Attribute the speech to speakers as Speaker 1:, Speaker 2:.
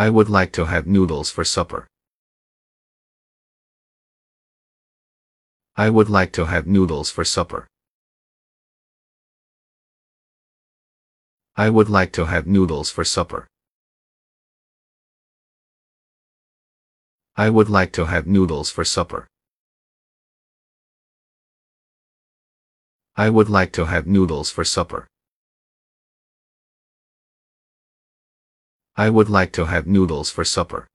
Speaker 1: I would like to have noodles for supper. I would like to have noodles for supper. I would like to have noodles for supper. I would like to have noodles for supper. I would like to have noodles for supper. I would like to have noodles for supper.